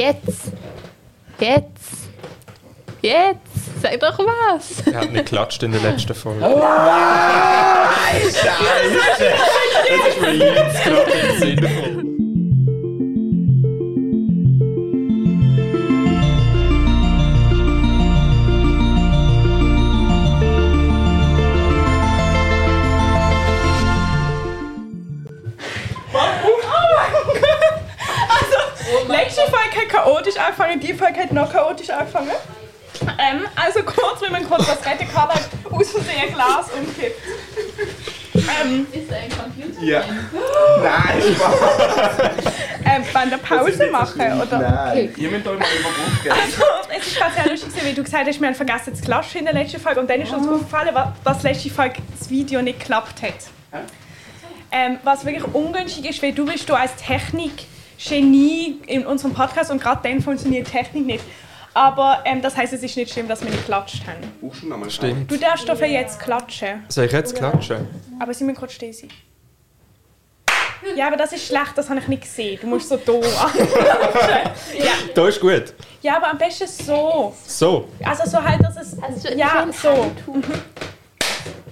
Jetzt. Jetzt. Jetzt. Sag doch was. Er hat nicht geklatscht in der letzten Folge. Scheiße! Das ist mir jetzt gerade den Sinn gekommen. chaotisch angefangen, die Folge hat noch chaotisch angefangen. Ähm, also kurz, wenn man kurz was retten kann, hat aus Versehen Glas umkippt. Ähm, Ist ein Computer? Ja. Nein, Spaß. ähm, wollen wir Pause machen? Oder? Nein. Ihr müsst euch mal überbrücken. Also, es ist gerade sehr lustig, weil du gesagt hast, wir haben vergessen zu klatschen in der letzten Folge. Und dann ist uns aufgefallen, wa- dass letzte Folge das Video nicht geklappt hat. Ähm, was wirklich ungünstig ist, weil du bist du als Technik-Genie in unserem Podcast und gerade dann funktioniert Technik nicht. Aber ähm, das heißt, es ist nicht schlimm, dass wir nicht geklatscht haben. Stimmt. Du darfst dafür jetzt klatschen, Soll ich jetzt klatschen? aber sie müssen kurz stehen sein. Ja, aber das ist schlecht, das habe ich nicht gesehen. Du musst so da anklatschen. ja. Da ist gut. ja, aber am besten so. So. Also so halt, dass es... Du Ja, so.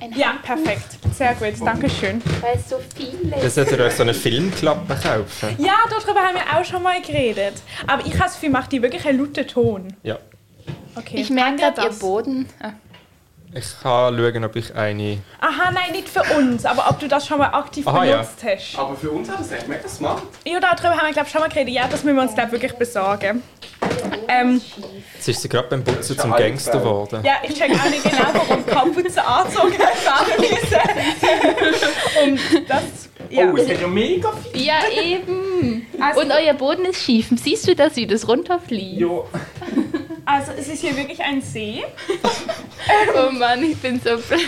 Ein Ja, Handtuch, perfekt. Sehr gut, danke schön. Weil es so viel Dann ist. solltet ihr euch so eine Filmklappe kaufen. Ja, darüber haben wir auch schon mal geredet. Aber ich habe das Gefühl, macht die wirklich einen lauten Ton. Ja. Okay. Ich merke gerade, ihr das? Boden. Ah. Ich kann schauen, ob ich eine. Aha, nein, nicht für uns, aber ob du das schon mal aktiv Aha, ja. benutzt hast. Aber für uns hat das echt mega smart. Ja, darüber haben wir, glaube ich, schon mal geredet. Ja, das müssen wir uns, glaube wirklich besorgen. Ähm, Jetzt ist sie gerade beim Putzen ja zum Gangster geworden. ja, ich check auch nicht genau, warum die Kapuze angezogen hat. Und das... Ja. Oh, es hat ja mega viel. Ja, eben. Also- Und euer Boden ist schief. Siehst du das, wie das runterfliegt? Jo. Also es ist hier wirklich ein See, Oh Mann, ich bin so blöd.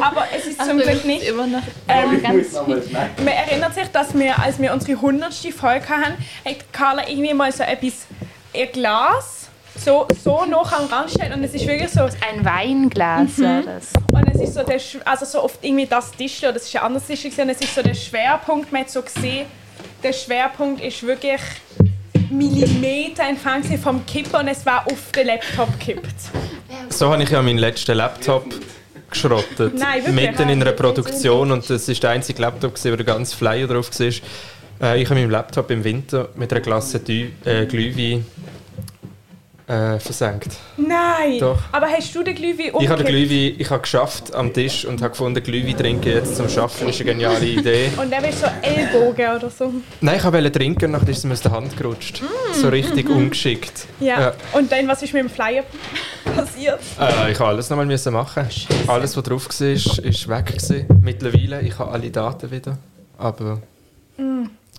aber es ist zum Achtung, Glück es ist nicht... immer noch Ähm, schneiden. Man erinnert sich, dass wir, als wir unsere 100. Folge hatten, hat Carla irgendwie mal so etwas, ihr Glas so, so noch am Rand gestellt und es ist wirklich so, ein Weinglas war das. und es ist so der, also so oft irgendwie das Tisch, oder das ist ein anderes Tisch und es ist so der Schwerpunkt, man hat so gesehen, der Schwerpunkt ist wirklich Millimeter entfernt vom Kippen und es war auf den Laptop gekippt. So habe ich ja meinen letzten Laptop geschrottet. Nein, wirklich? Mitten in einer Produktion und das ist der einzige Laptop, gewesen, wo der ganze Flyer drauf war. Äh, ich habe meinen Laptop im Winter mit einer Glasse Dü äh, Glühwein äh, versenkt. Nein! Doch. Aber hast du den Glühwein Ich habe den umgekippt? Glühwein, ich habe geschafft am Tisch und habe gefunden, Glühwein trinken jetzt zum Schaffen ist eine geniale Idee. Und der ist so Ellbogen oder so. Nein, ich wollte trinken und nachher ist es mir aus der Hand gerutscht. So richtig ungeschickt. Mm. Ja. Ja. Und dann, was ist mit dem Flyer passiert? Äh, ich habe alles nochmal müssen machen. Alles, was drauf war, ist, ist weg. Gewesen. Mittlerweile, ich habe alle Daten wieder. Aber.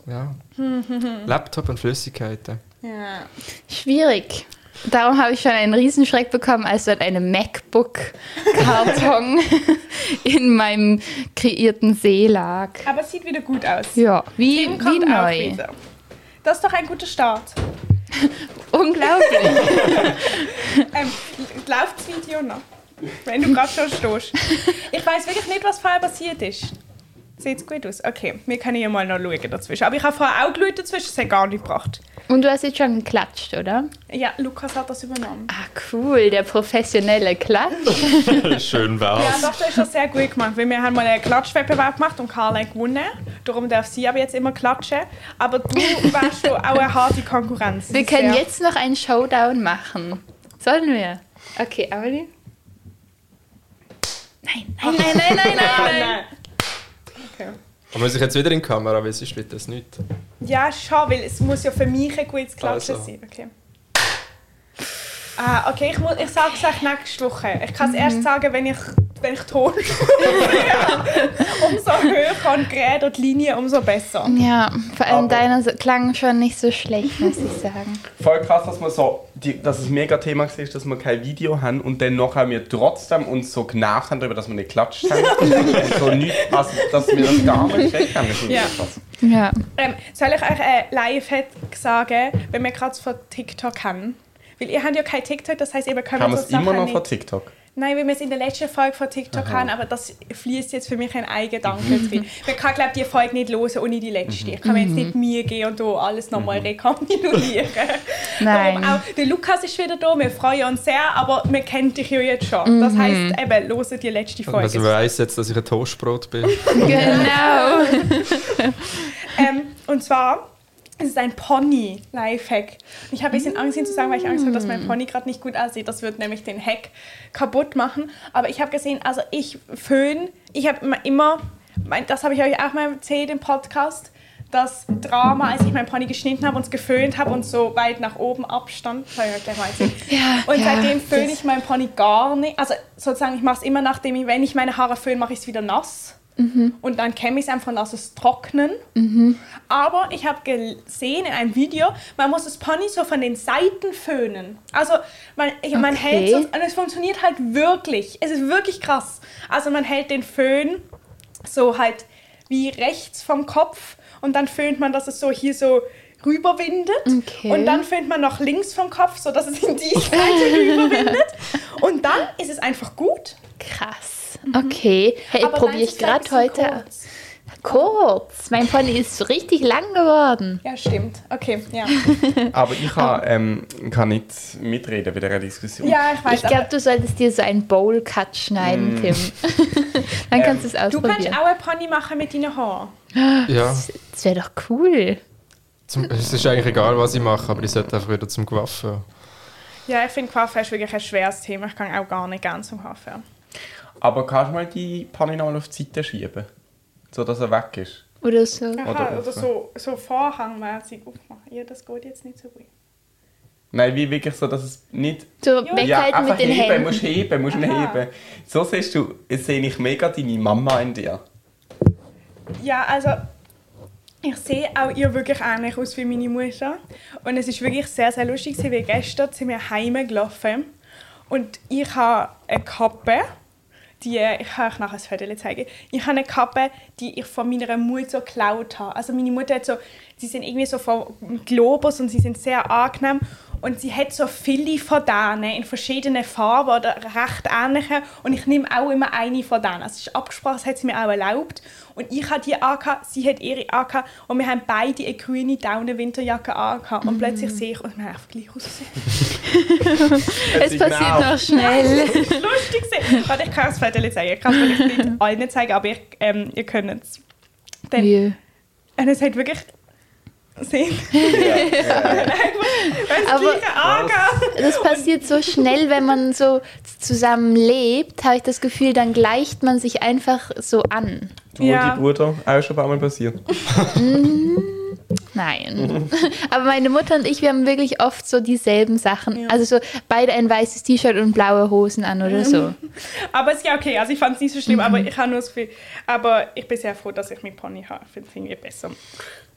Ja. Laptop und Flüssigkeiten. Ja. Schwierig. Darum habe ich schon einen Riesenschreck bekommen, als dort eine MacBook-Karton in meinem kreierten See lag. Aber es sieht wieder gut aus. Ja, wie, wie neu. Das ist doch ein guter Start. Unglaublich. Ähm, läuft das Video noch? Wenn du gerade schon stehst. Ich weiß wirklich nicht, was vorher passiert ist. Sieht gut aus? Okay, wir können ja mal noch schauen dazwischen. Aber ich habe vorher auch geschaut dazwischen, es hat gar nicht gebracht. Und du hast jetzt schon geklatscht, oder? Ja, Lukas hat das übernommen. Ah, cool, der professionelle Klatsch. Schön Ja, war's. doch, das ist das sehr gut gemacht, weil wir haben mal einen Klatschwettbewerb gemacht und Carla hat gewonnen. Darum darf sie aber jetzt immer klatschen. Aber du wärst schon auch eine harte Konkurrenz. Wir können sehr- jetzt noch einen Showdown machen. Sollen wir? Okay, Amelie? Nein, nein, nein, nein, nein, nein, Ah, nein. Okay. Aber muss ich jetzt wieder in die Kamera, weil sonst wird das nicht. Ja, schon, weil es muss ja für mich ein gutes Klatschen Also. sein. Okay. Ah, okay, ich, muss, ich sage es euch nächste Woche. Ich kann es erst sagen, wenn ich, wenn ich Ton Umso höher und geräder die Linie, umso besser. Ja, vor allem Aber- deiner klang schon nicht so schlecht, muss ich sagen. Voll krass, dass, wir so, die, dass es mega Thema war, dass wir kein Video haben und dann nachher wir trotzdem uns so genervt haben darüber, dass wir nicht geklatscht haben. Und so nicht, also, dass wir das gar nicht gecheckt haben. Ist Ja. Ja. Ähm, soll ich euch ein Live-Hack sagen, wenn wir gerade von TikTok haben? Weil ihr habt ja kein TikTok, das heißt, ihr könnt Haben wir es immer noch von TikTok? Nein, weil wir es in der letzten Folge von TikTok haben, aber das fließt jetzt für mich ein Eigengedanke drin. Man kann, glaube die Folge nicht hören ohne die letzte. Ich kann mir jetzt nicht Mühe geben und hier alles nochmal rekapitulieren. Nein. Darum auch, der Lukas ist wieder da, wir freuen uns sehr, aber wir kennen dich ja jetzt schon. Das heisst, eben, hören die letzte Folge. Also weiss jetzt, dass ich ein Toastbrot bin. Genau. Ähm, und zwar, es ist ein Pony-Lifehack. Und Ich habe ein bisschen Angst, ihn zu sagen, weil ich Angst habe, dass mein Pony gerade nicht gut aussieht. Das wird nämlich den Hack kaputt machen. Aber ich habe gesehen, also ich föhn, ich habe immer, immer mein, das habe ich euch auch mal erzählt im Podcast, das Drama, als ich mein Pony geschnitten habe und es geföhnt habe und so weit nach oben abstand. Das habe ich euch gleich mal erzählt. Ja, Und ja, seitdem föhne ich mein Pony gar nicht. Also sozusagen, ich mache es immer nachdem ich, wenn ich meine Haare föhne, mache ich es wieder nass. Und dann kämme ich es einfach und lasse es trocknen. Aber ich habe gesehen in einem Video, man muss das Pony so von den Seiten föhnen. Also man, ich, man Okay. hält so, und es funktioniert halt wirklich. Es ist wirklich krass. Also man hält den Föhn so halt wie rechts vom Kopf und dann föhnt man, dass es so hier so rüberwindet. Okay. Und dann föhnt man noch links vom Kopf, so dass es in die Seite rüberwindet. Und dann ist es einfach gut. Krass. Okay. Hey, probiere ich gerade heute. kurz. Kurz. Mein Pony ist so richtig lang geworden. Ja, stimmt. Okay, ja. Aber ich kann, ähm, kann nicht mitreden bei dieser Diskussion. Ja, ich weiß. Ich glaube, du solltest dir so einen Bowl-Cut schneiden, Tim. Dann kannst du es aber du kannst ausprobieren. auch ein Pony machen mit deinen Haaren. Ja, Das wäre doch cool. zum, es ist eigentlich egal, was ich mache, aber ich sollte einfach wieder zum Gewaffen. Ja, ich finde Coiffeur ist wirklich ein schweres Thema. Ich kann auch gar nicht gerne zum Coiffeur. Aber kannst du mal die Panne nochmal auf die Seite schieben? So dass er weg ist. Oder so. Aha, Oder oder, so, so vorhangmäßig aufmachen. Ja, das geht jetzt nicht so gut. Nein, wie wirklich so, dass es nicht. So Ja, ja, einfach mit den heben, Händen. musst heben, musst ihn Aha. heben. So siehst du, jetzt sehe ich mega deine Mama in dir. Ja, also ich sehe auch ihr wirklich ähnlich aus wie meine Mutter. Und es ist wirklich sehr, sehr lustig, weil gestern sind wir heimgelaufen und ich habe eine Kappe, die, ich kann euch nachher ein Foto zeigen. Ich habe eine Kappe, die ich von meiner Mutter geklaut habe. Also meine Mutter hat so, sie sind irgendwie so von Globus und sie sind sehr angenehm. Und sie hat so viele von denen in verschiedenen Farben oder recht ähnliche. Und ich nehme auch immer eine von denen. Also es ist abgesprochen, das hat sie mir auch erlaubt. Und ich habe die angehabt, sie hat ihre angehabt. Und wir haben beide eine grüne Daunenwinterjacke angehabt. Und plötzlich sehe ich, und wir haben einfach gleich ausgesehen. Es passiert noch schnell. Das ist lustig. Warte, ich kann das Foto zeigen. Ich kann es vielleicht nicht allen zeigen, aber ich, ähm, ihr könnt es. Denn, Wie? und es hat wirklich... Sehen. Wenn es Aber- gleiche angehabt. Das passiert so schnell, wenn man so zusammen lebt, habe ich das Gefühl, dann gleicht man sich einfach so an. Du Ja. und dein Bruder auch schon ein paar Mal passiert. Nein. Aber meine Mutter und ich, wir haben wirklich oft so dieselben Sachen. Ja. Also so beide ein weißes T-Shirt und blaue Hosen an oder so. Aber es ist ja okay, also ich fand es nicht so schlimm, aber ich habe nur das Gefühl, aber ich bin sehr froh, dass ich mit Pony habe. Ich finde es irgendwie besser.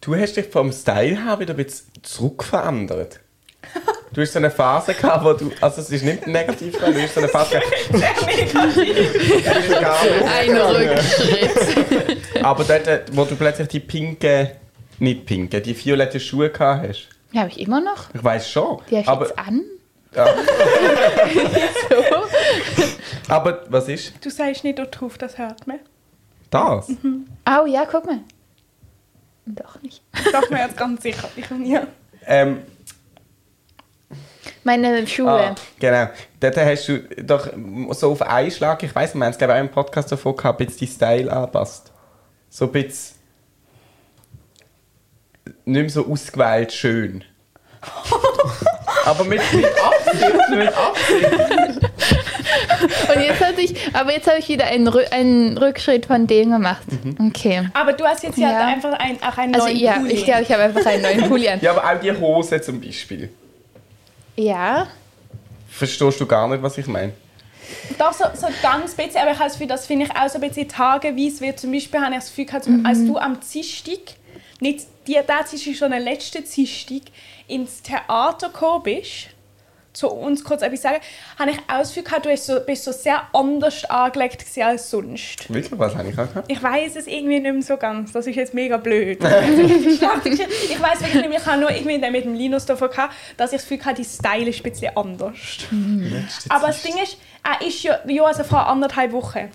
Du hast dich vom Style her wieder ein bisschen zurückverändert. Du hast so eine Phase gehabt, wo du. Also, es ist nicht negativ, weil du hast so eine Phase gehabt. nicht Ein Rückschritt. Aber dort, wo du plötzlich die pinke. Nicht pinke, die violette Schuhe gehabt hast. Die habe ich immer noch. Ich weiß schon. Die habe ich aber, jetzt an. ja, So. aber was ist Du sagst nicht dort drauf, das hört man. das? Oh ja, guck mal. Doch nicht. Doch, mir jetzt ganz sicher. Ich, ja. Ähm, Meine Schuhe. ah, genau. Dort hast du doch so auf einen Schlag, ich weiß, wir haben es glaube ich auch im Podcast davon gehabt, ein bisschen die Style anpasst. So ein bisschen. Nicht mehr so ausgewählt schön. aber mit, mit Absicht, mit Absicht. Und jetzt hatte ich, aber jetzt habe ich wieder einen, Rü einen Rückschritt von dem gemacht. Okay. Aber du hast jetzt ja, Ja. einfach ein, auch einen Also neuen ja, Pulli. ich glaube, ich habe einfach einen neuen Pulli an. Ja, aber auch die Hose zum Beispiel. Ja. Verstehst du gar nicht, was ich meine? Doch, so, so ganz bisschen, aber ich habe das finde ich auch so ein bisschen tageweise, wie zum Beispiel habe ich das Gefühl gehabt, als du am Dienstag, nicht die, Dienstag, sondern der letzte Dienstag, ins Theater gekommen bist, zu uns kurz etwas sagen, habe ich gehabt, du bist so, bist so sehr anders angelegt als sonst. Wirklich, was habe ich auch gehabt? Ich weiß es irgendwie nicht mehr so ganz. Das ist jetzt mega blöd. ich weiß wirklich nicht mehr, ich habe nur irgendwie dann mit dem Linus davon gehabt, dass ich das Gefühl hatte, die Style ist ein bisschen anders. Aber das Ding ist, er ist ja, ja also vor anderthalb Wochen.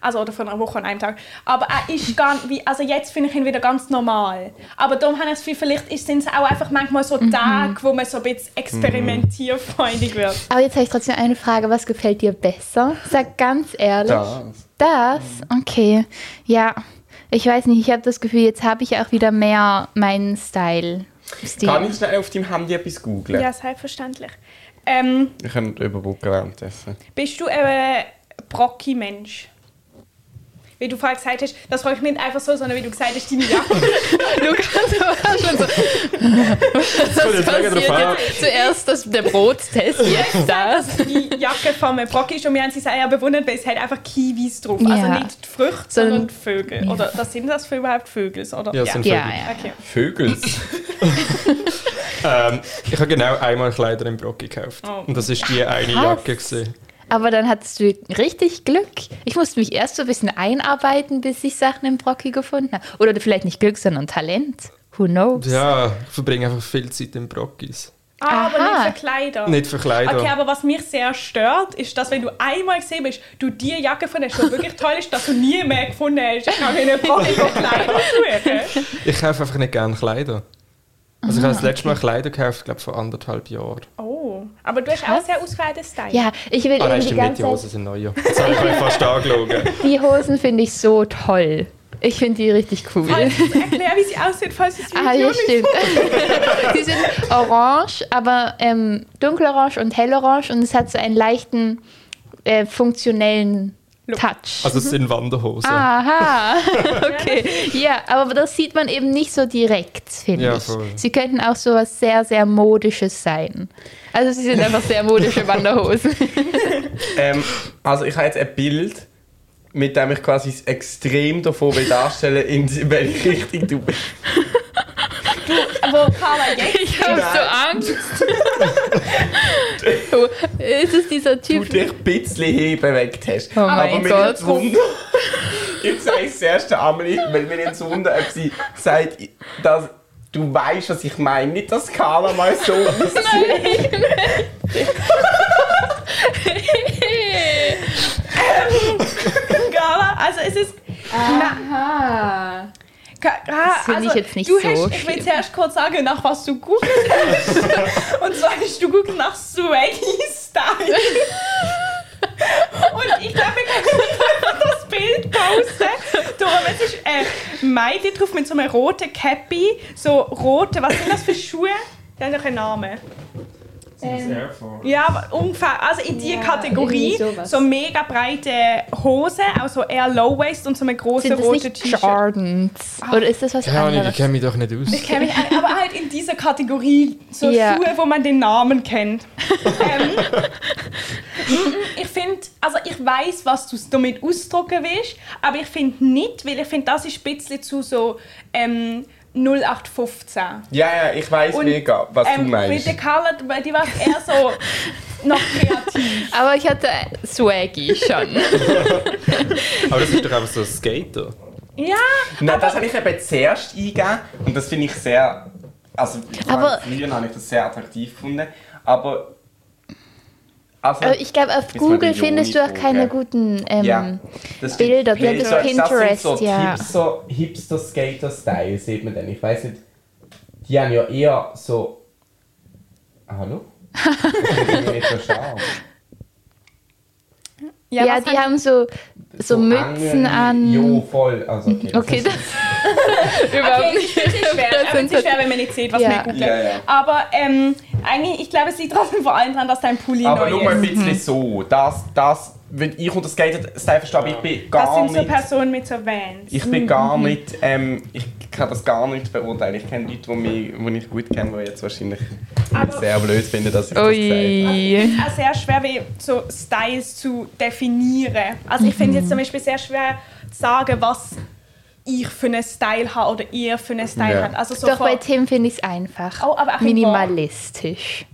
Also oder vor einer Woche und einem Tag. Aber er ist gar wie, also jetzt finde ich ihn wieder ganz normal. Aber darum habe ich das Gefühl, vielleicht sind es auch einfach manchmal so Tage, wo man so ein bisschen experimentierfreudig wird. Aber jetzt habe ich trotzdem eine Frage. Was gefällt dir besser? Sag ganz ehrlich. Das. Das? Okay. Ja. Ich weiß nicht, ich habe das Gefühl, jetzt habe ich auch wieder mehr meinen Style. Stil. Kann ich schnell auf deinem Handy etwas googlen? Ja, selbstverständlich. Ähm, Ich kann überbrücken währenddessen. bist du ein Brocki-Mensch? Wie du vorher gesagt hast, das frage ich nicht einfach so, sondern wie du gesagt hast, deine Jacke. Lukas war schon so. Das kommt jetzt. Zuerst das, der Brottest, jetzt das. die Jacke von einem Brocki ist und wir haben sie sehr bewundert, weil es hat einfach Kiwis drauf. Ja. Also nicht die Früchte, sondern Vögel. Oder das sind das für überhaupt Vögel? Oder? Ja, es sind Ja, Vögel. ja. Okay. Vögels. Ähm, ich habe genau einmal Kleider im Brocki gekauft. Oh. Und das ist die eine. Jacke. Gewesen. Aber dann hattest du richtig Glück. Ich musste mich erst so ein bisschen einarbeiten, bis ich Sachen im Brocki gefunden habe. Oder vielleicht nicht Glück, sondern Talent. Who knows? Ja, ich verbringe einfach viel Zeit im Brockis. Ah, aber nicht für Kleider. Nicht für Kleider. Okay, aber was mich sehr stört, ist, dass wenn du einmal gesehen bist, du die Jacke von der die wirklich toll ist, dass du nie mehr gefunden hast. Ich kann mir nicht Brocki von Kleider suchen. Ich kaufe einfach nicht gerne Kleider. Also ich habe das letzte Mal Kleider gekauft, glaube vor anderthalb Jahren. Oh, aber du hast auch sehr ausgewählten Style. Ja, ich will Ah nein, irgendwie die ganze die. Hosen sind neu. Jetzt habe ich euch fast angelogen. Die Hosen finde ich so toll. Ich finde die richtig cool. Also, erklär, wie sie aussieht, falls es Ah, ja, stimmt. die sind orange, aber ähm, dunkelorange und hellorange und es hat so einen leichten äh, funktionellen. Touch. Also es sind Wanderhosen. Aha, okay. Ja, aber das sieht man eben nicht so direkt, finde Ja, ich. voll. Sie könnten auch so was sehr, sehr Modisches sein. Also sie sind einfach sehr modische Wanderhosen. ähm, also ich habe jetzt ein Bild, mit dem ich quasi Extrem davon will darstellen in welche Richtung du bist. Aber Carla, jetzt Ich habe so Angst. ist es dieser Du Typ? dich ein bisschen hinbewegt hast. Oh Aber mir Gott. Wunder. Jetzt sage ich das erste Amelie, weil mir nimmt Wunder, ob sie sagt, dass du weißt, was ich meine. Nicht, dass Carla mal so ist. Carla, also es ist... Aha. Ka- ah, finde ich also, jetzt nicht du so hast, Ich will zuerst kurz sagen, nach was du googelt hast. Und zwar hast du googelt nach Swaggy Style. Und ich glaube, wir können das Bild posten. Darum, es ist ein Mädchen drauf mit so einem roten Cappy. So rote, was sind das für Schuhe? Die haben doch einen Namen. Ja, aber ungefähr, also in die Ja, Kategorie. So mega breite Hose, auch so eher Low Waist und so eine große Sind das rote T-Shirt. Jordans? Oder ist das was Keine Ahnung, ich anderes? kenne mich doch nicht aus. Ich kenne mich aber halt in dieser Kategorie so Ja. Schuhe, wo man den Namen kennt. ähm, ich finde, also ich weiß, was du damit ausdrücken willst, aber ich finde nicht, weil ich finde, das ist ein bisschen zu so ähm, 0815. Ja, ja, ich weiß mega, was du ähm, meinst. Mit der Carla, weil die war eher so noch kreativ. Aber ich hatte Swaggy schon. Aber das ist doch einfach so ein Skater. Ja, Nein, das habe ich eben zuerst eingegeben und das finde ich sehr. Also, ich Aber- meine, früher habe ich das sehr attraktiv gefunden. Aber. Also, Aber ich glaube, auf man Google findest du auch keine guten ähm, ja, das Bilder, haben das, so das Pinterest, sind so ja. Hipster, Hipster Skater Style, sieht man denn? Ich weiß nicht. Die haben ja eher so. Ah, Hallo? Das so. Ja, was die haben so, so Mützen Angel- an. Jo, voll. Also, okay, das Okay, ist- das überhaupt Okay, nicht. es ist schwer, aber es ist schwer, wenn man nicht sieht, was Ja. wir googeln. Ja, ja. Aber ähm, eigentlich, ich glaube, es liegt trotzdem vor allem daran, dass dein Pulli Aber neu nur mal ein ist. bisschen so. Das, das, wenn ich unter Skater-Style verstehe, aber ich bin Das gar sind so nicht... Personen mit so Vans. Ich bin gar nicht, ähm, ich kann das gar nicht beurteilen. Ich kenne Leute, die, mich, die ich gut kenne, die jetzt wahrscheinlich Aber- sehr blöd finden, dass ich das sage. Ui. auch sehr schwer, wie so Styles zu definieren. Also ich finde jetzt zum Beispiel sehr schwer zu sagen, was ich für einen Style habe oder ihr für einen Style Ja. habt. Also so Doch bei Tim finde ich es einfach. Oh, Minimalistisch.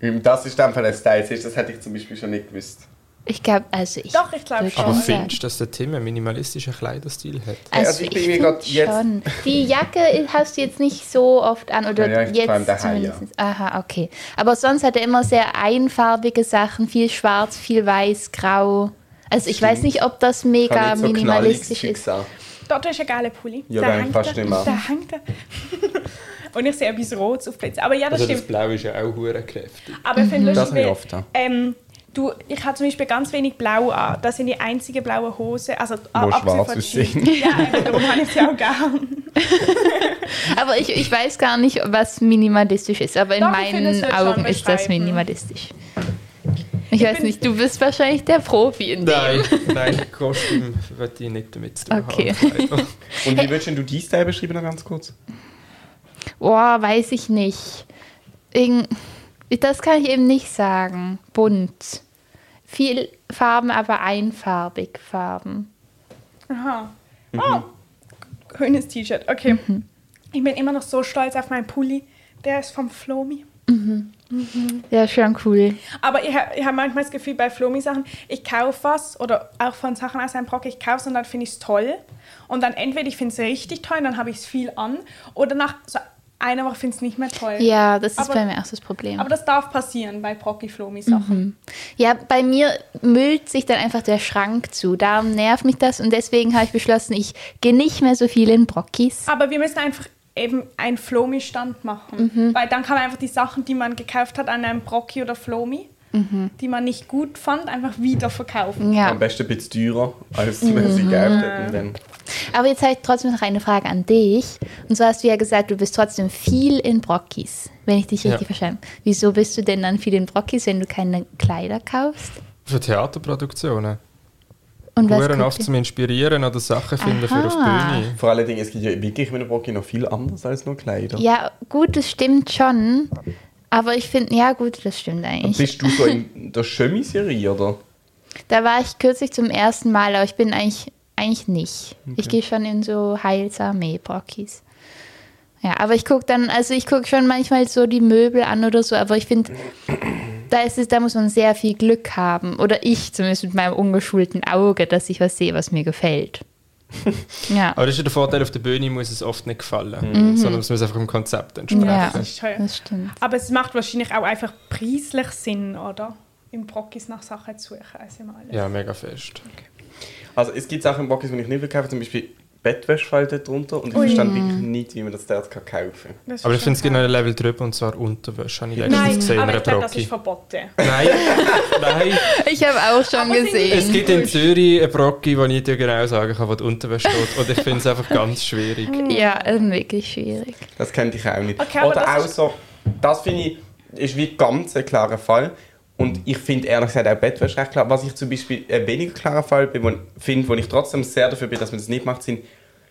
Das ist dann Fall ein Style, das hätte ich zum Beispiel schon nicht gewusst. Ich glaube, also ich. Doch, ich glaube schon. Aber findest du, dass der Tim einen minimalistischen Kleiderstil hat? Also, also ich ich, finde schon. Die Jacke hast du jetzt nicht so oft an oder Ja, ja, jetzt daheim, ja. zumindest. Aha, okay. Aber sonst hat er immer sehr einfarbige Sachen, viel schwarz, viel weiß, grau. Also ich weiß Stimmt. nicht, ob das mega minimalistisch ist. Schicksal. Dort ist ein geiler Pulli. Ja, den hängt fast da- nicht mehr. Der hängt da. Und ich sehe etwas Rotes auf Plätzen. Aber ja, das Also das stimmt. Blau ist ja auch hure kräftig. Aber ich finde Das lustig, habe ich weil, oft, ja. ähm, du, ich habe zum Beispiel ganz wenig Blau an. Das sind die einzigen blauen Hosen. Also, Wo schwarz von aussehen. Jeans. Ja, darum habe ich sie auch gern. Aber ich, ich weiß gar nicht, was minimalistisch ist. Aber in Doch, meinen Augen ist das minimalistisch. Ich weiß nicht, du bist wahrscheinlich der Profi in dem. Nein, nein, Kostüm würde ich nicht damit zu tun Okay. haben. Und wie würdest denn du die Style beschreiben, noch ganz kurz? Boah, weiß ich nicht. Irgend das kann ich eben nicht sagen. Bunt. Viel Farben, aber einfarbig Farben. Aha. Mhm. Oh, grünes T-Shirt. Okay. Mhm. Ich bin immer noch so stolz auf meinen Pulli. Der ist vom Flomi. Ja, schon cool. Aber ich, ich habe manchmal das Gefühl, bei Flomi-Sachen, ich kaufe was oder auch von Sachen aus einem Brock, ich kaufe es und dann finde ich es toll. Und dann entweder ich finde es richtig toll und dann habe ich es viel an. Oder nach so einer Woche finde ich es nicht mehr toll. Ja, das ist Aber- bei mir auch das Problem. Aber das darf passieren bei Brocky-Flomi-Sachen. Ja, bei mir müllt sich dann einfach der Schrank zu. Darum nervt mich das und deswegen habe ich beschlossen, ich gehe nicht mehr so viel in Brockis. Aber wir müssen einfach eben einen Flomi-Stand machen. Mhm. Weil dann kann man einfach die Sachen, die man gekauft hat an einem Brocki oder Flomi, die man nicht gut fand, einfach wieder verkaufen. Ja, Am besten ein bisschen teurer, als wenn sie gekauft hätten. Dann. aber jetzt habe ich trotzdem noch eine Frage an dich. Und zwar hast du ja gesagt, du bist trotzdem viel in Brockis, wenn ich dich Ja. richtig verstanden habe. Wieso bist du denn dann viel in Brockis, wenn du keine Kleider kaufst? Für Theaterproduktionen. Und was Huren oft zum Inspirieren oder Sachen finden für auf die Aha. Bühne. Vor allen Dingen, es gibt ja wirklich mit dem Brocki noch viel anderes als nur Kleider. Ja, gut, das stimmt schon. Aber ich finde, ja gut, das stimmt eigentlich. Bist du so in der Chemise-Serie, oder? Da war ich kürzlich zum ersten Mal, aber ich bin eigentlich, eigentlich nicht. Ich gehe schon in so heilsame Brockis. Ja, aber ich gucke dann, also ich gucke schon manchmal so die Möbel an oder so, aber ich finde, da ist es, da muss man sehr viel Glück haben. Oder ich zumindest mit meinem ungeschulten Auge, dass ich was sehe, was mir gefällt. ja. Aber das ist ja der Vorteil, auf der Bühne muss es oft nicht gefallen, sondern es muss einfach dem Konzept entsprechen. Mhm. Ja, Das ist teuer. das stimmt. Aber es macht wahrscheinlich auch einfach preislich Sinn, oder? Im Brockis nach Sachen zu suchen. Also immer alles. Ja, mega fest. Also es gibt Sachen im Brockis, die ich nicht will kaufen, zum Beispiel Dort drunter und ich Ui. verstehe wirklich nicht, wie man das dort kann kaufen kann. Das Aber ich finde, es gibt noch ein Level drüber und zwar Unterwäsche. Habe ich letztens Nein, gesehen in aber einer ich glaube, das ist verboten. Nein, nein. Ich habe auch schon Aber die- Es gesehen. gibt in Zürich eine Brocki, wo ich dir genau sagen kann, wo die Unterwäsche steht. Und ich finde es einfach ganz schwierig. Ja, ähm, wirklich schwierig. Das könnte ich auch nicht. Okay, aber Oder das auch so, das finde ich, ist wie ganz ein klarer Fall. Und ich finde ehrlich gesagt auch Bettwäsche recht klar. Was ich zum Beispiel ein weniger klarer Fall bin, wo, finde, wo ich trotzdem sehr dafür bin, dass man das nicht macht, sind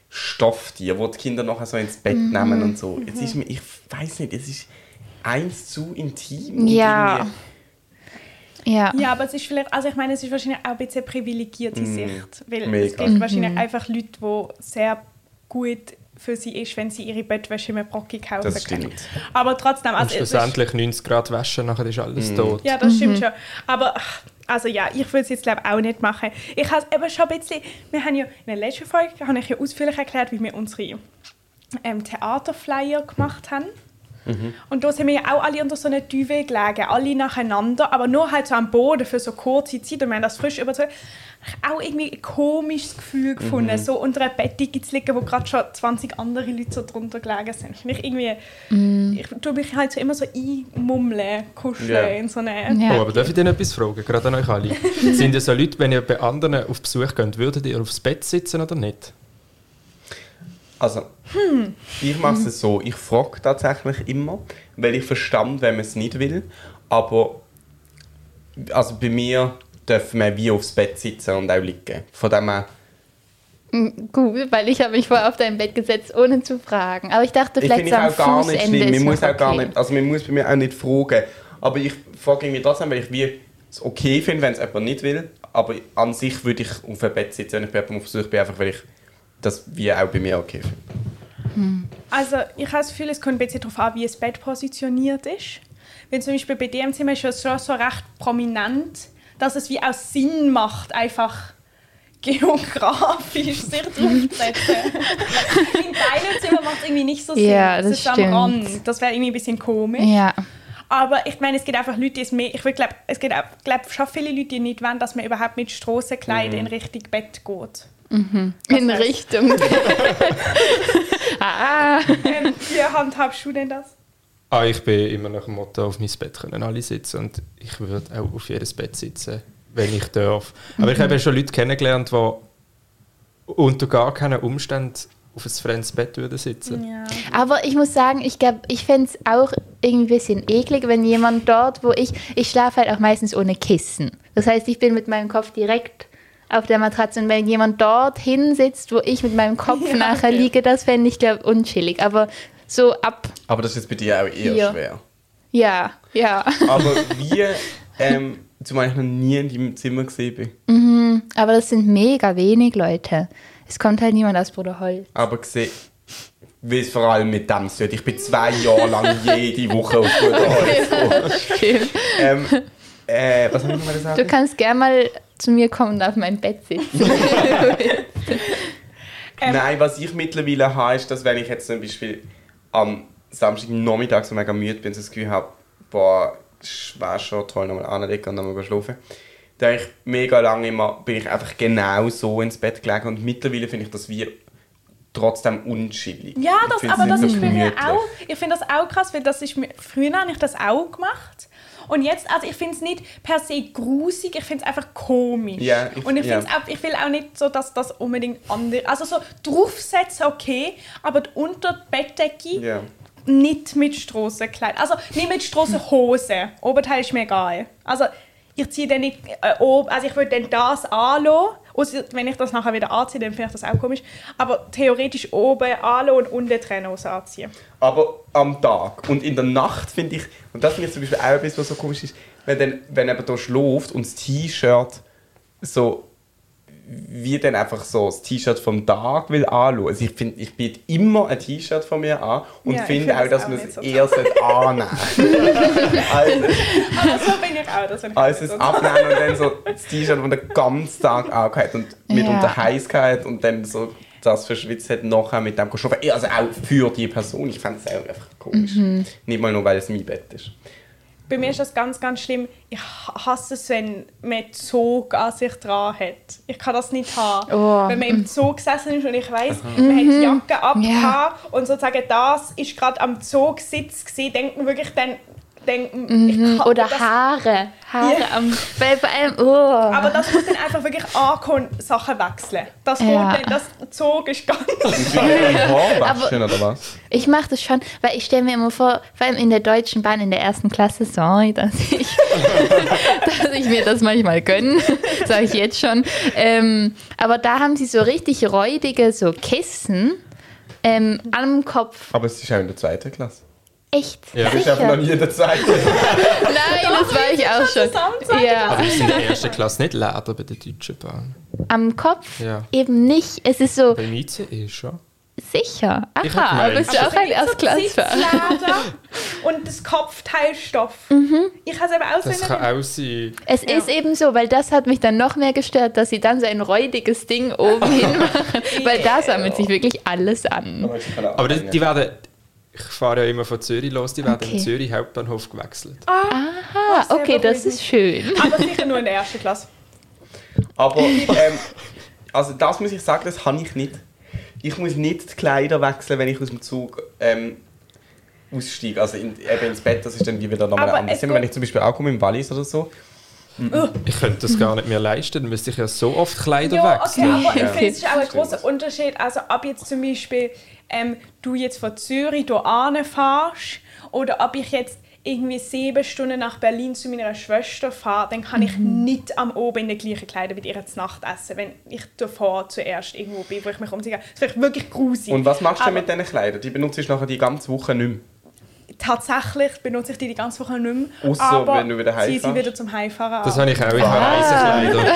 Stofftiere, wo die Kinder nachher so ins Bett Mhm. nehmen und so. Jetzt ist mir, ich weiß nicht, es ist eins zu intim. Ja. Ja. Ja, aber es ist vielleicht, also ich meine, es ist wahrscheinlich auch ein bisschen eine privilegierte Sicht. Weil es Mm. Mega. gibt wahrscheinlich einfach Leute, die sehr gut für sie ist, wenn sie ihre Bettwäsche im Brocki kaufen Das können. stimmt. Aber trotzdem, also es ist, schlussendlich 90 Grad waschen, nachher ist alles tot. Ja, das stimmt schon. Aber also ja, ich würde es jetzt glaube auch nicht machen. Ich habe eben schon ein bisschen, wir haben ja in der letzten Folge habe ich ja ausführlich erklärt, wie wir unsere ähm, Theaterflyer gemacht haben. Und da sind wir ja auch alle unter so einer Duvet gelegen, alle nacheinander, aber nur halt so am Boden für so kurze Zeit und wir haben das frisch überzogen. Ich habe auch irgendwie ein komisches Gefühl gefunden, so unter einer Bettdecke zu liegen, wo gerade schon 20 andere Leute so drunter gelegen sind. Finde ich irgendwie, ich tue mich halt so immer so einmummeln, kuscheln Ja. in so eine... Ja. Oh, aber darf ich dir noch etwas fragen, gerade an euch alle? Sind ihr so Leute, wenn ihr bei anderen auf Besuch geht, würdet ihr aufs Bett sitzen oder nicht? Also, ich mache es so, ich frage tatsächlich immer, weil ich verstand, wenn man es nicht will. Aber also bei mir darf man wie aufs Bett sitzen und auch liegen. Von dem her, Gut, weil ich habe mich vorher auf dein Bett gesetzt, ohne zu fragen. Aber ich dachte, ich vielleicht ich am auch gar nicht schlimm. ist Man muss auch gar okay. nicht, also man muss bei mir auch nicht fragen. Aber ich frage irgendwie trotzdem, weil ich wie es okay finde, wenn es jemand nicht will. Aber an sich würde ich auf dem Bett sitzen, wenn ich bei jemandem auf Besuch bin, einfach weil ich das wie auch bei mir okay finde. Also ich habe das Gefühl, es kommt ein bisschen darauf an, wie das Bett positioniert ist. Wenn zum Beispiel bei dir im Zimmer ist schon so recht prominent, dass es wie auch Sinn macht, einfach geografisch sich draufzusetzen. in deinem Zimmer macht es irgendwie nicht so Sinn. Ja, das es ist stimmt. am Rand. Das wäre irgendwie ein bisschen komisch. Ja. Aber ich meine, es gibt einfach Leute, die es mehr. Ich glaube, es gibt auch, glaub, schon viele Leute, die nicht wollen, dass man überhaupt mit Strassenkleidern in Richtung Bett geht. In heißt- Richtung. ah. ähm, wie handhabst du denn das? Ah, ich bin immer nach dem Motto, auf mein Bett können alle sitzen und ich würde auch auf jedes Bett sitzen, wenn ich darf. Aber ich habe schon Leute kennengelernt, die unter gar keinen Umständen auf ein fremdes Bett würden sitzen. Ja. Aber ich muss sagen, ich glaube, ich fände es auch irgendwie ein bisschen eklig, wenn jemand dort, wo ich, ich schlafe halt auch meistens ohne Kissen. Das heißt, ich bin mit meinem Kopf direkt auf der Matratze und wenn jemand dort hinsitzt, wo ich mit meinem Kopf Ja, nachher okay. liege, das fände ich, glaube unchillig. Aber so ab, Aber das ist jetzt bei dir auch eher Ja. schwer. ja, ja. Aber wie, ähm, zumal ich noch nie in deinem Zimmer gesehen bin. Aber das sind mega wenig Leute. Es kommt halt niemand aus Bruderholz. Aber gesehen, wie es vor allem mit dem. Ich bin zwei Jahre lang jede Woche auf. Schön. ähm, äh, was soll ich noch mal sagen? Du kannst gerne mal zu mir kommen und auf mein Bett sitzen. Ähm, Nein, was ich mittlerweile habe, ist, dass wenn ich jetzt zum Beispiel am Samstagnachmittag so mega müde bin, so das Gefühl habe, boah, es wäre schon toll, nochmal anlegen und nochmal schlafen. Da ich mega lange immer, bin ich einfach genau so ins Bett gelegen und mittlerweile finde ich das wie trotzdem unschillig. Ja, Ich das, aber nicht das so ist bei mir gemütlich. auch. Ich finde das auch krass, weil das ist mir, früher habe ich das auch gemacht. Und jetzt, also ich finde es nicht per se grusig, ich finde es einfach komisch. Ja, ich- und ich, find's auch, ich will auch nicht so, dass das unbedingt andere. Also so draufsetzen, okay, aber die Unterbettdecke Ja. nicht mit Strassenkleid. Also nicht mit Strassenhose. Oberteil ist mir egal. Also ich ziehe dann nicht äh, oben, also ich würde dann das anlassen. Ausser, wenn ich das nachher wieder anziehe, dann finde ich das auch komisch. Aber theoretisch oben anlassen und unten Trennhose anziehen. Aber am Tag und in der Nacht finde ich, und das finde ich zum Beispiel auch etwas, was so komisch ist, wenn, dann, wenn eben da schläft und das T-Shirt so wie dann einfach so das T-Shirt vom Tag will anschauen. Also ich finde, ich biete immer ein T-Shirt von mir an und Ja, finde auch, das dass man nicht es so eher sollte annehmen als, Aber so bin ich auch. Das finde ich als auch es so. abnehmen und dann so das T-Shirt, das den ganzen Tag angehört und mitunter Ja. heiß gehabt und dann so das verschwitzt hat, nachher mit dem schlafen. Also auch für die Person. Ich fände es auch einfach komisch. Mhm. Nicht mal nur, weil es mein Bett ist. Bei mir ist das ganz, ganz schlimm. Ich hasse es, wenn man Zug an sich dran hat. Ich kann das nicht haben. Oh. Wenn man im Zug gesessen ist und ich weiss, man hat die Jacke abgehauen Ja. und sozusagen das ist gerade am Zugsitz gewesen, denkt man wirklich dann, denkt, man, ich kann Oder das, Haare. Haare Ja. am. Bei, bei allem. Oh. Aber das muss dann einfach wirklich ankommen, Sachen wechseln. Das, Ja. dann, das Zug ist ganz... Waschen oder was? Ich mache das schon, weil ich stelle mir immer vor, vor allem in der Deutschen Bahn in der ersten Klasse, sorry, dass ich, dass ich mir das manchmal gönne, sage ich jetzt schon. Ähm, aber da haben sie so richtig räudige so Kissen ähm, am Kopf. Aber es ist auch in der zweiten Klasse. Echt? Ja. Du bist einfach noch nie in der zweiten. Nein, das war ich auch schon. Ja, Aber ist in der ersten Klasse nicht Leder bei der Deutschen Bahn? am Kopf Ja. eben nicht. Es ist so Beim ICE schon. sicher. Ich Aha, bist du auch ein? Sitzleder und das Kopfteilstoff. Ich habe es auch so Das kann sein. Es Ja. ist eben so, weil das hat mich dann noch mehr gestört, dass sie dann so ein räudiges Ding oben hin machen. weil da sammelt sich wirklich alles an. Aber die, die werden. Ich fahre ja immer von Zürich los, die werden Okay. im Zürich Hauptbahnhof gewechselt. Ah, sehr okay, das ist schön. Aber sicher nur in der ersten Klasse. Aber ähm, also das muss ich sagen, das habe ich nicht. Ich muss nicht die Kleider wechseln, wenn ich aus dem Zug ähm, aussteige. Also in, eben ins Bett, das ist dann wie wieder nochmal Aber ein anderes. Wenn ich zum Beispiel auch komme im Wallis oder so. Ich könnte das gar nicht mehr leisten, dann müsste ich ja so oft Kleider Ja, okay, wechseln. aber ich finde, es ist auch ein großer Unterschied. Also, ob jetzt zum Beispiel ähm, du jetzt von Zürich hier fährst oder ob ich jetzt irgendwie sieben Stunden nach Berlin zu meiner Schwester fahre, dann kann ich nicht am Oben in den gleichen Kleidern mit ihr zu Nacht essen, wenn ich davor zuerst irgendwo bin, wo ich mich umziehe. Das wäre wirklich grusig. Und was machst du denn Aber mit diesen Kleidern? Die benutzt du nachher die ganze Woche nicht mehr. Tatsächlich benutze ich die die ganze Woche nicht mehr. Ausser aber wenn du wieder ziehe sie heimfährst. wieder zum Heimfahren Das habe ich auch. Ich habe Reisekleider.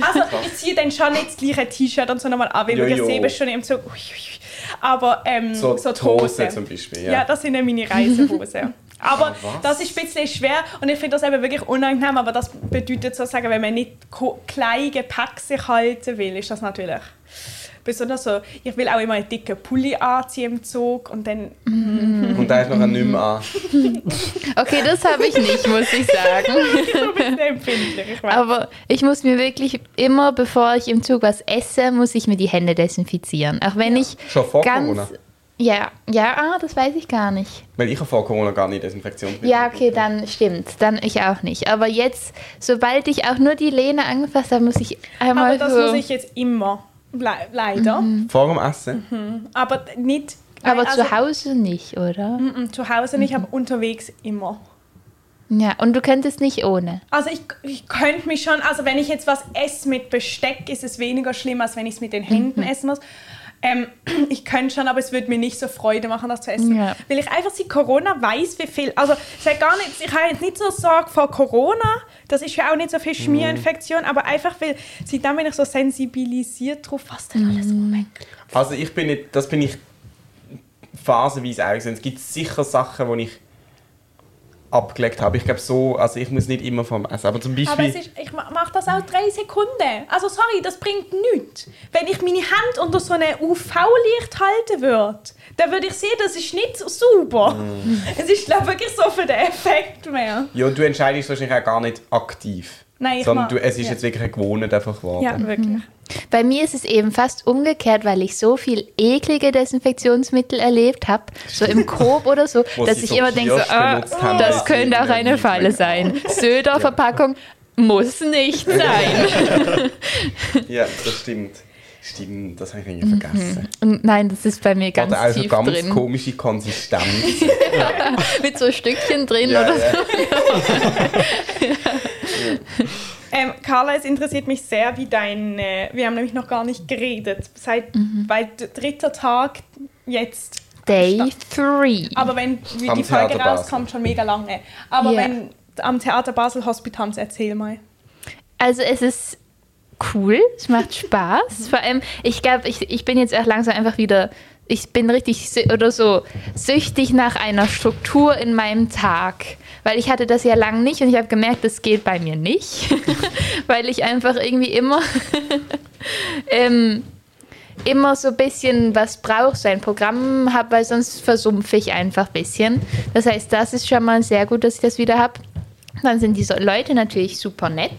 Also, ich ziehe dann schon nicht das gleiche T-Shirt und so nochmal an, weil Ja, wir ja. sieben Stunden im Zug. Ui, ui, ui. Aber ähm, So, so, die Hose. Zum Beispiel, ja. Ja, das sind ja meine Reisehose. Aber Ah, was? das ist ein bisschen schwer und ich finde das eben wirklich unangenehm, aber das bedeutet sozusagen, wenn man nicht klein gepackt sich halten will, ist das natürlich besonders so. Ich will auch immer einen dicken Pulli anziehen im Zug und dann Und da ist noch ein mehr an. Okay, das habe ich nicht, muss ich sagen. so ein bisschen empfindlich. Ich weiß. Aber ich muss mir wirklich immer, bevor ich im Zug was esse, muss ich mir die Hände desinfizieren. Auch wenn ich Schon vor ganz... Corona? Ja, ja, ah, das weiß ich gar nicht. Weil ich habe vor Corona gar nicht Desinfektionsmittel. Ja, okay, dann stimmt. Dann ich auch nicht. Aber jetzt, sobald ich auch nur die Lehne angefasst habe, muss ich einmal Aber das so... muss ich jetzt immer. Le leider. Vor dem Essen? Aber nicht. aber also, zu Hause nicht, oder? mm, Zu Hause nicht, aber unterwegs immer. Ja, und du könntest nicht ohne. Also ich, ich könnte mich schon, also wenn ich jetzt was esse mit Besteck, ist es weniger schlimm, als wenn ich es mit den Händen essen muss. Ähm, ich könnte schon, aber es würde mir nicht so Freude machen, das zu essen. Ja. Weil ich einfach seit Corona weiß, wie viel. Also ich, gar nicht, ich habe jetzt nicht so Sorge vor Corona, das ist ja auch nicht so viel Schmierinfektion, aber einfach, weil seitdem bin ich so sensibilisiert drauf, was denn alles rumhängt. Also ich bin nicht, das bin ich phasenweise auch. gesehen. Es gibt sicher Sachen, die ich abgelegt habe. Ich glaube so, also ich muss nicht immer vom Essen. Aber zum Aber Beispiel, ist, ich ma- mache das auch drei Sekunden. Also sorry, das bringt nichts. Wenn ich meine Hand unter so einem UV-Licht halten würde, dann würde ich sehen, das ist nicht so sauber. Es ist glaube wirklich so für den Effekt mehr. ja, du entscheidest wahrscheinlich auch gar nicht aktiv. Nein, ich sondern du, es ist ja. jetzt wirklich eine Gewohnheit einfach geworden. Ja, wirklich. Bei mir ist es eben fast umgekehrt, weil ich so viel eklige Desinfektionsmittel erlebt habe, so im Coop oder so, dass ich immer denke, so, ah, das könnte auch eine Falle sein. Söder-Verpackung muss nicht sein. Ja, das stimmt. Stimmt, das habe ich irgendwie vergessen. Und nein, das ist bei mir Mhm. ganz Oder also tief ganz drin. komische Konsistenz. Mit so Stückchen drin ja, oder so. ja. Ähm, Carla, es interessiert mich sehr, wie dein. Äh, wir haben nämlich noch gar nicht geredet. Seit Mhm. bei dritter Tag jetzt. Day 3. Aber wenn wie Am die Folge Theater Basel. rauskommt, schon mega lange. Aber Ja. wenn am Theater Basel Hospitanz, erzähl mal. Also es ist cool, es macht Spaß. Vor allem, ich glaube, ich, ich bin jetzt auch langsam einfach wieder, ich bin richtig oder so süchtig nach einer Struktur in meinem Tag. Weil ich hatte das ja lang nicht und ich habe gemerkt, das geht bei mir nicht. weil ich einfach irgendwie immer, ähm, immer so ein bisschen was brauche, so ein Programm habe, weil sonst versumpfe ich einfach ein bisschen. Das heißt, das ist schon mal sehr gut, dass ich das wieder habe. Dann sind diese Leute natürlich super nett.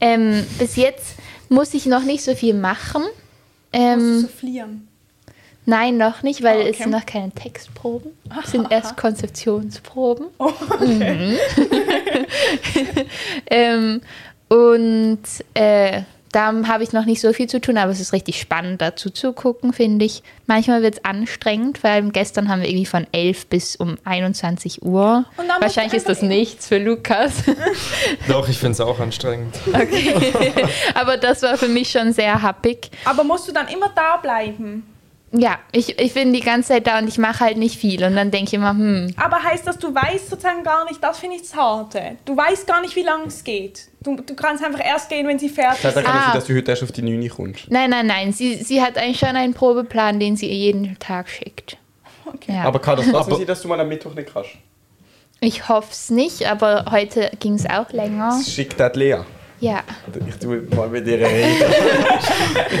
Ähm, bis jetzt muss ich noch nicht so viel machen. Ähm, fliehen. Nein, noch nicht, weil Ah, okay. es sind noch keine Textproben. Es sind erst Konzeptionsproben. Oh, okay. Ähm, und äh, da habe ich noch nicht so viel zu tun, aber es ist richtig spannend dazu zu gucken, finde ich. Manchmal wird es anstrengend, vor allem gestern haben wir irgendwie von 11 bis um 21 Uhr. Wahrscheinlich ist das nichts für Lukas. Doch, ich finde es auch anstrengend. Okay. aber das war für mich schon sehr happig. Aber musst du dann immer da bleiben? Ja, ich, ich bin die ganze Zeit da und ich mache halt nicht viel. Und dann denke ich immer, hm, Aber heißt das, du weißt sozusagen gar nicht, das finde ich das Harte. Du weißt gar nicht, wie lange es geht. Du, du kannst einfach erst gehen, wenn sie fertig Das heißt, sind. dann kann Ah. dass du heute erst auf die 9 kommst. nein, nein, nein. Sie, sie hat eigentlich schon einen Probeplan, den sie ihr jeden Tag schickt. Okay. Ja. Aber kann das Aber- sein, dass du mal am Mittwoch nicht kannst? Ich hoffe es nicht, aber heute ging es auch länger. Schickt das Lea. Ja. Ich tue mal mit ihr reden.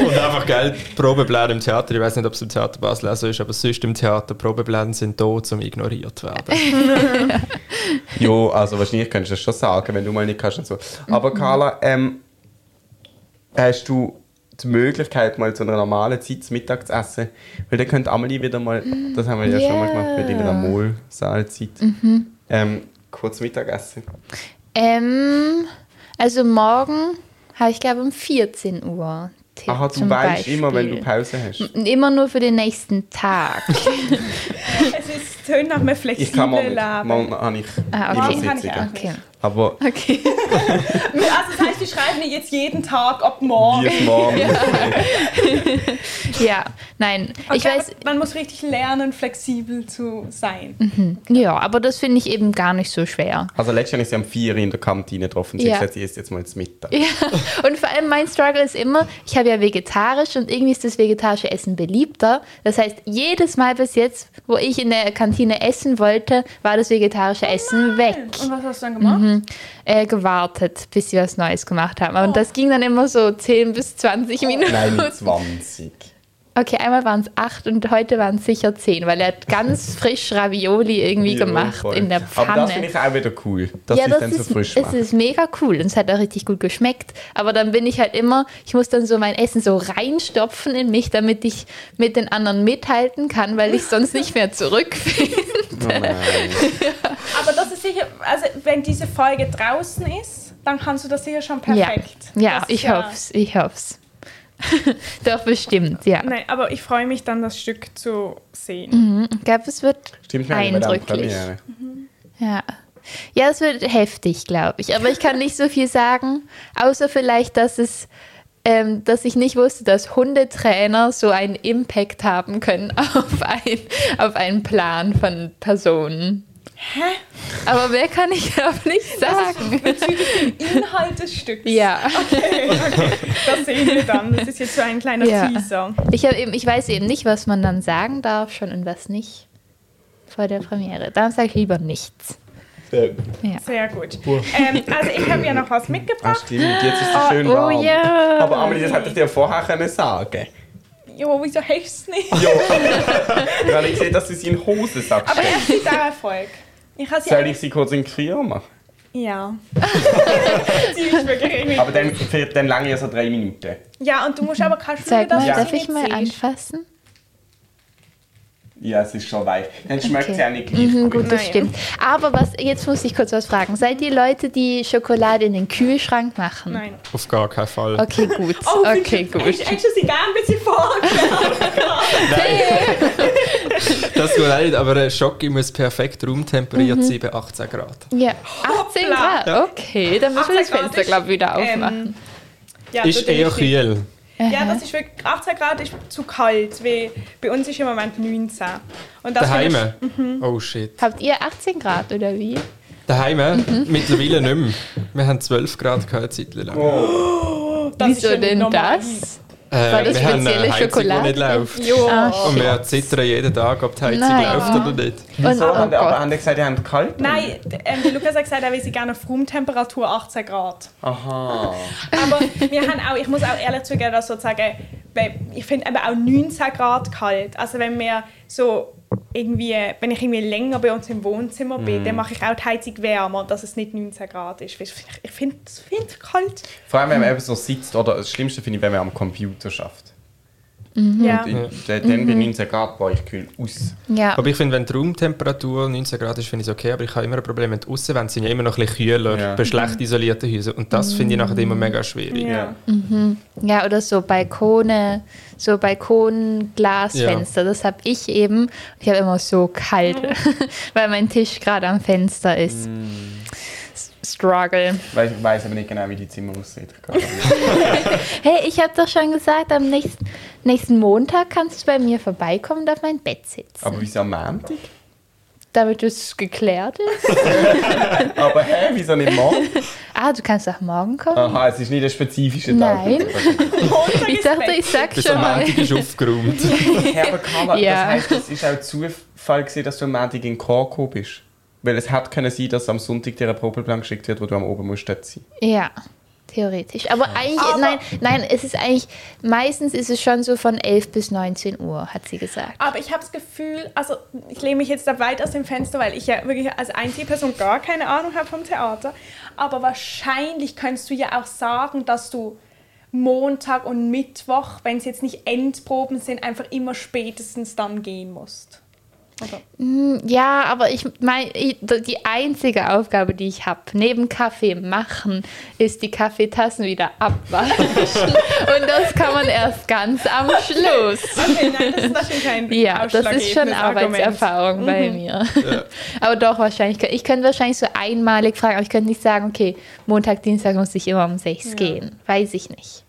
Und einfach, gell, Probepläne im Theater, ich weiß nicht, ob es im Theater Basel auch so ist, aber sonst im Theater, Probepläne sind da, um ignoriert werden. jo, also wahrscheinlich könntest du das schon sagen, wenn du mal nicht kannst und so. Aber Carla, ähm, hast du die Möglichkeit, mal zu einer normalen Zeit zu Mittag zu essen? Weil dann könnte Amelie wieder mal, das haben wir ja schon mal gemacht, mit ihrer Mol-Saalzeit, ähm, kurz Mittagessen. Ähm, also morgen habe ich glaube um 14 Uhr. Tipp Aha, du zum weißt immer, wenn du Beispiel. Pause hast. Immer nur für den nächsten Tag. Es ist tönt nach einem Ich kann flexiblen mal Leben. Mal habe ich Ah, immer okay. Kann ich Sitzungen. auch. Okay. Aber Okay. Also das heißt, wir schreiben nicht jetzt jeden Tag ab morgen. es morgen Ja, nein. Ich Okay, weiß, aber man muss richtig lernen, flexibel zu sein. ja, aber das finde ich eben gar nicht so schwer. Also letztes Jahr ist sie am 4 in der Kantine getroffen. Sie Ja. hat gesagt, sie isst jetzt mal ins Mittag. Ja, und vor allem mein Struggle ist immer, ich habe ja vegetarisch und irgendwie ist das vegetarische Essen beliebter. Das heißt, jedes Mal bis jetzt, wo ich in der Kantine essen wollte, war das vegetarische Essen weg. Und was hast du dann gemacht? Mhm. Äh, gewartet, bis sie was Neues gemacht haben. Und das ging dann immer so 10 bis 20 Minuten. Nein, 20. Okay, einmal waren es 8 und heute waren es sicher 10, weil er hat ganz frisch Ravioli irgendwie Ja, gemacht voll. in der Pfanne. Aber das finde ich auch wieder cool, dass ja, es das dann so ist, frisch es macht. ist mega cool und es hat auch richtig gut geschmeckt. Aber dann bin ich halt immer, ich muss dann so mein Essen so reinstopfen in mich, damit ich mit den anderen mithalten kann, weil ich sonst nicht mehr zurückfinde. Oh nein. Aber das ist sicher, also wenn diese Folge draußen ist, dann kannst du das sicher schon Ja, perfekt. ja ist ich hoff's, ich hoff's. Doch, bestimmt, ja. Nein, aber ich freue mich dann, das Stück zu sehen. Mhm, Ich glaube, es wird Stimmt, eindrücklich. Premiere. Ja. Ja, es wird heftig, glaube ich. Aber ich kann nicht so viel sagen, außer vielleicht, dass es, ähm, dass ich nicht wusste, dass Hundetrainer so einen Impact haben können auf, ein, auf einen Plan von Personen. Hä? Aber mehr kann ich auch nicht sagen. Bezüglich dem Inhalt des Stücks. Ja. Okay, okay. Das sehen wir dann. Das ist jetzt so ein kleiner Ja. Teaser. Ich, eben, ich weiß eben nicht, was man dann sagen darf schon und was nicht vor der Premiere. Dann sage ich lieber nichts. Sehr Ja. Sehr gut. Ähm, also ich habe ja noch was mitgebracht. stimmt, jetzt ist es schön oh warm. ja. Aber Amelie, das hätte ich dir vorher können sagen Jo, wieso hast du es nicht? Ja. Weil ich sehe, dass du sie in Hosensack Aber steckst. es ist auch Erfolg. Ich sie Soll ich sie kurz in Kühe machen? Ja. sie ist wirklich. Aber dann, für, dann lange ja so drei Minuten. Ja, und du musst aber keine Schule, Sag mal, du darf sie ich mal siehst. anfassen? Ja, es ist schon weich. Dann schmeckt Okay. es ja nicht gleich Mhm, gut. gut, das Nein. stimmt. Aber was, jetzt muss ich kurz was fragen. Seid ihr Leute, die Schokolade in den Kühlschrank machen? Nein. Auf gar keinen Fall. Okay, gut. Oh, okay, gut. Hättest du sie gern ein bisschen vorgestellt? Das tut nicht, aber ein Schoki muss perfekt Mhm. raumtemperiert sein bei 18 Grad. Ja, 18 Hoppla. Grad. Okay, dann müssen wir das 18 Grad Fenster, glaube ich, wieder ähm, aufmachen. Ja, ist das eher kühl. Ja, das ist wirklich, 18 Grad ist zu kalt, weil bei uns ist im Moment 19. Und das Daheim? finde Mhm. Oh shit. Habt ihr 18 Grad oder wie? Daheim? Mhm. Mittlerweile nicht mehr. Wir haben 12 Grad gehabt, eine Zeit lang. Oh. ich, das ist Wieso denn normal. das? Äh, War das wir haben spezielle eine Heizung, die Schokolade? nicht läuft. Jo. Ah, Und wir zittern jeden Tag, ob die Heizung Nein. läuft oder nicht. Wieso? oh haben, die- aber Gott. haben die gesagt, die haben kalt? Nein, ähm, Lukas hat gesagt, er will sie gerne auf Raumtemperatur 18 Grad. Aha. Aber wir haben auch, ich muss auch ehrlich zugeben, dass sozusagen, weil ich finde eben auch 19 Grad kalt. Also wenn wir so irgendwie, wenn ich irgendwie länger bei uns im Wohnzimmer bin, dann mache ich auch die Heizung wärmer, dass es nicht 19 Grad ist. Ich finde es find kalt. Vor allem, wenn man eben so sitzt, oder das Schlimmste finde ich, wenn man am Computer schafft. Ja. Ich, dann dann bei 19 Grad war ich kühl aus. Ja, Aber ich finde, wenn die Raumtemperatur 19 Grad ist, finde ich es okay. Aber ich habe immer ein Problem mit außen, wenn sind ja immer noch ein bisschen kühler, Ja. bei schlecht isolierten Häusern. Und das finde ich nachher immer mega schwierig. Ja. ja, oder so Balkone, so Balkonglasfenster. Das habe ich eben. Ich habe immer so kalt, weil mein Tisch gerade am Fenster ist. S- Struggle. Weil ich weiß aber nicht genau, wie die Zimmer aussieht. Hey, ich habe doch schon gesagt, am nächsten, nächsten Montag kannst du bei mir vorbeikommen und auf mein Bett sitzen. aber wieso am Montag? Damit es geklärt ist. Aber hä, wieso nicht morgen? Ah, du kannst auch morgen kommen. Aha, es ist nicht ein spezifischer Tag. Nein. Ich dachte, ich sag Bis schon am mal. Montag ist aufgeräumt. Herr aber Carla, Ja. das heisst, es war auch Zufall, gewesen, dass du am Montag in gekommen bist. Weil es hätte können sein, dass am Sonntag dir ein Probeplan geschickt wird, wo du am oben musst dort sein. Ja, theoretisch. Aber eigentlich, nein, nein, es ist eigentlich, meistens ist es schon so von 11 bis 19 Uhr, hat sie gesagt. Aber ich habe das Gefühl, also ich lehne mich jetzt da weit aus dem Fenster, weil ich ja wirklich als einzige Person gar keine Ahnung habe vom Theater. Aber wahrscheinlich könntest du ja auch sagen, dass du Montag und Mittwoch, wenn es jetzt nicht Endproben sind, einfach immer spätestens dann gehen musst. Oder? Ja, aber ich meine, die einzige Aufgabe, die ich habe, neben Kaffee machen, ist die Kaffeetassen wieder abwaschen. Und das kann man erst ganz am Schluss. Okay, nein, das ist natürlich kein Ja, das ist schon. Arbeitserfahrung bei mir. Aber doch, wahrscheinlich. Ich könnte wahrscheinlich so einmalig fragen, aber ich könnte nicht sagen, okay, Montag, Dienstag muss ich immer um sechs gehen. Weiß ich nicht.